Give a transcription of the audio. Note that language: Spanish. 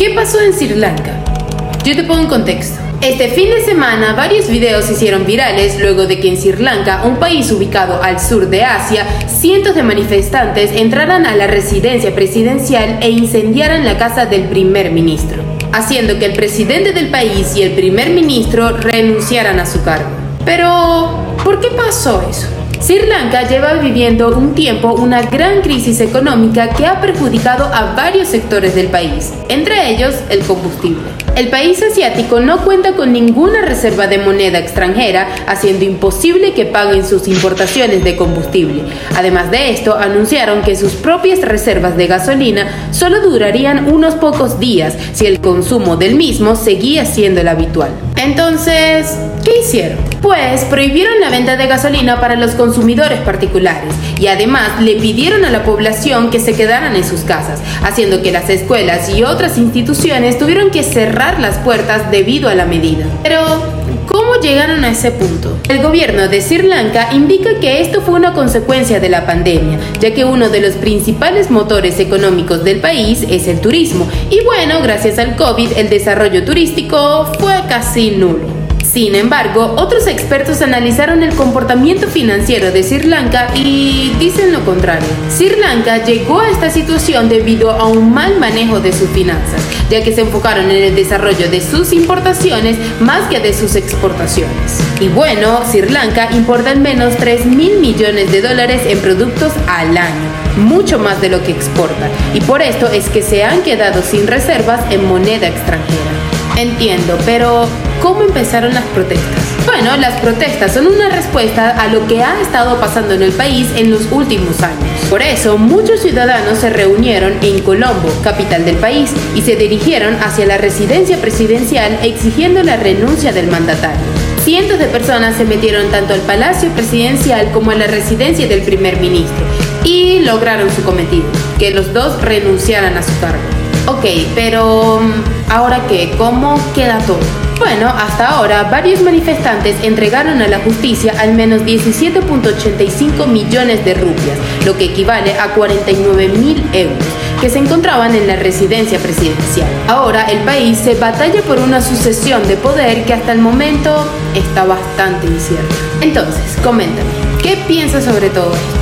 ¿Qué pasó en Sri Lanka? Yo te pongo en contexto. Este fin de semana varios videos se hicieron virales luego de que en Sri Lanka, un país ubicado al sur de Asia, cientos de manifestantes entraran a la residencia presidencial e incendiaran la casa del primer ministro, haciendo que el presidente del país y el primer ministro renunciaran a su cargo. Pero, ¿por qué pasó eso? Sri Lanka lleva viviendo un tiempo una gran crisis económica que ha perjudicado a varios sectores del país, entre ellos el combustible. El país asiático no cuenta con ninguna reserva de moneda extranjera, haciendo imposible que paguen sus importaciones de combustible. Además de esto, anunciaron que sus propias reservas de gasolina solo durarían unos pocos días si el consumo del mismo seguía siendo el habitual. Entonces, ¿qué hicieron? Pues prohibieron la venta de gasolina para los consumidores particulares y además le pidieron a la población que se quedaran en sus casas, haciendo que las escuelas y otras instituciones tuvieron que cerrar las puertas debido a la medida. Pero, ¿Cómo llegaron a ese punto? El gobierno de Sri Lanka indica que esto fue una consecuencia de la pandemia, ya que uno de los principales motores económicos del país es el turismo, y bueno, gracias al COVID el desarrollo turístico fue casi nulo. Sin embargo, otros expertos analizaron el comportamiento financiero de Sri Lanka y dicen lo contrario. Sri Lanka llegó a esta situación debido a un mal manejo de sus finanzas, ya que se enfocaron en el desarrollo de sus importaciones más que de sus exportaciones. Y bueno, Sri Lanka importa al menos 3 mil millones de dólares en productos al año, mucho más de lo que exporta, y por esto es que se han quedado sin reservas en moneda extranjera. Entiendo, pero ¿cómo empezaron las protestas? Bueno, las protestas son una respuesta a lo que ha estado pasando en el país en los últimos años. Por eso, muchos ciudadanos se reunieron en Colombo, capital del país, y se dirigieron hacia la residencia presidencial exigiendo la renuncia del mandatario. Cientos de personas se metieron tanto al palacio presidencial como a la residencia del primer ministro y lograron su cometido, que los dos renunciaran a su cargo. Ok, pero mm, ¿ahora qué? ¿Cómo queda todo? Bueno, hasta ahora varios manifestantes entregaron a la justicia al menos 17.85 millones de rupias, lo que equivale a 49 mil euros, que se encontraban en la residencia presidencial. Ahora el país se batalla por una sucesión de poder que hasta el momento está bastante incierta. Entonces, coméntame, ¿qué piensas sobre todo esto?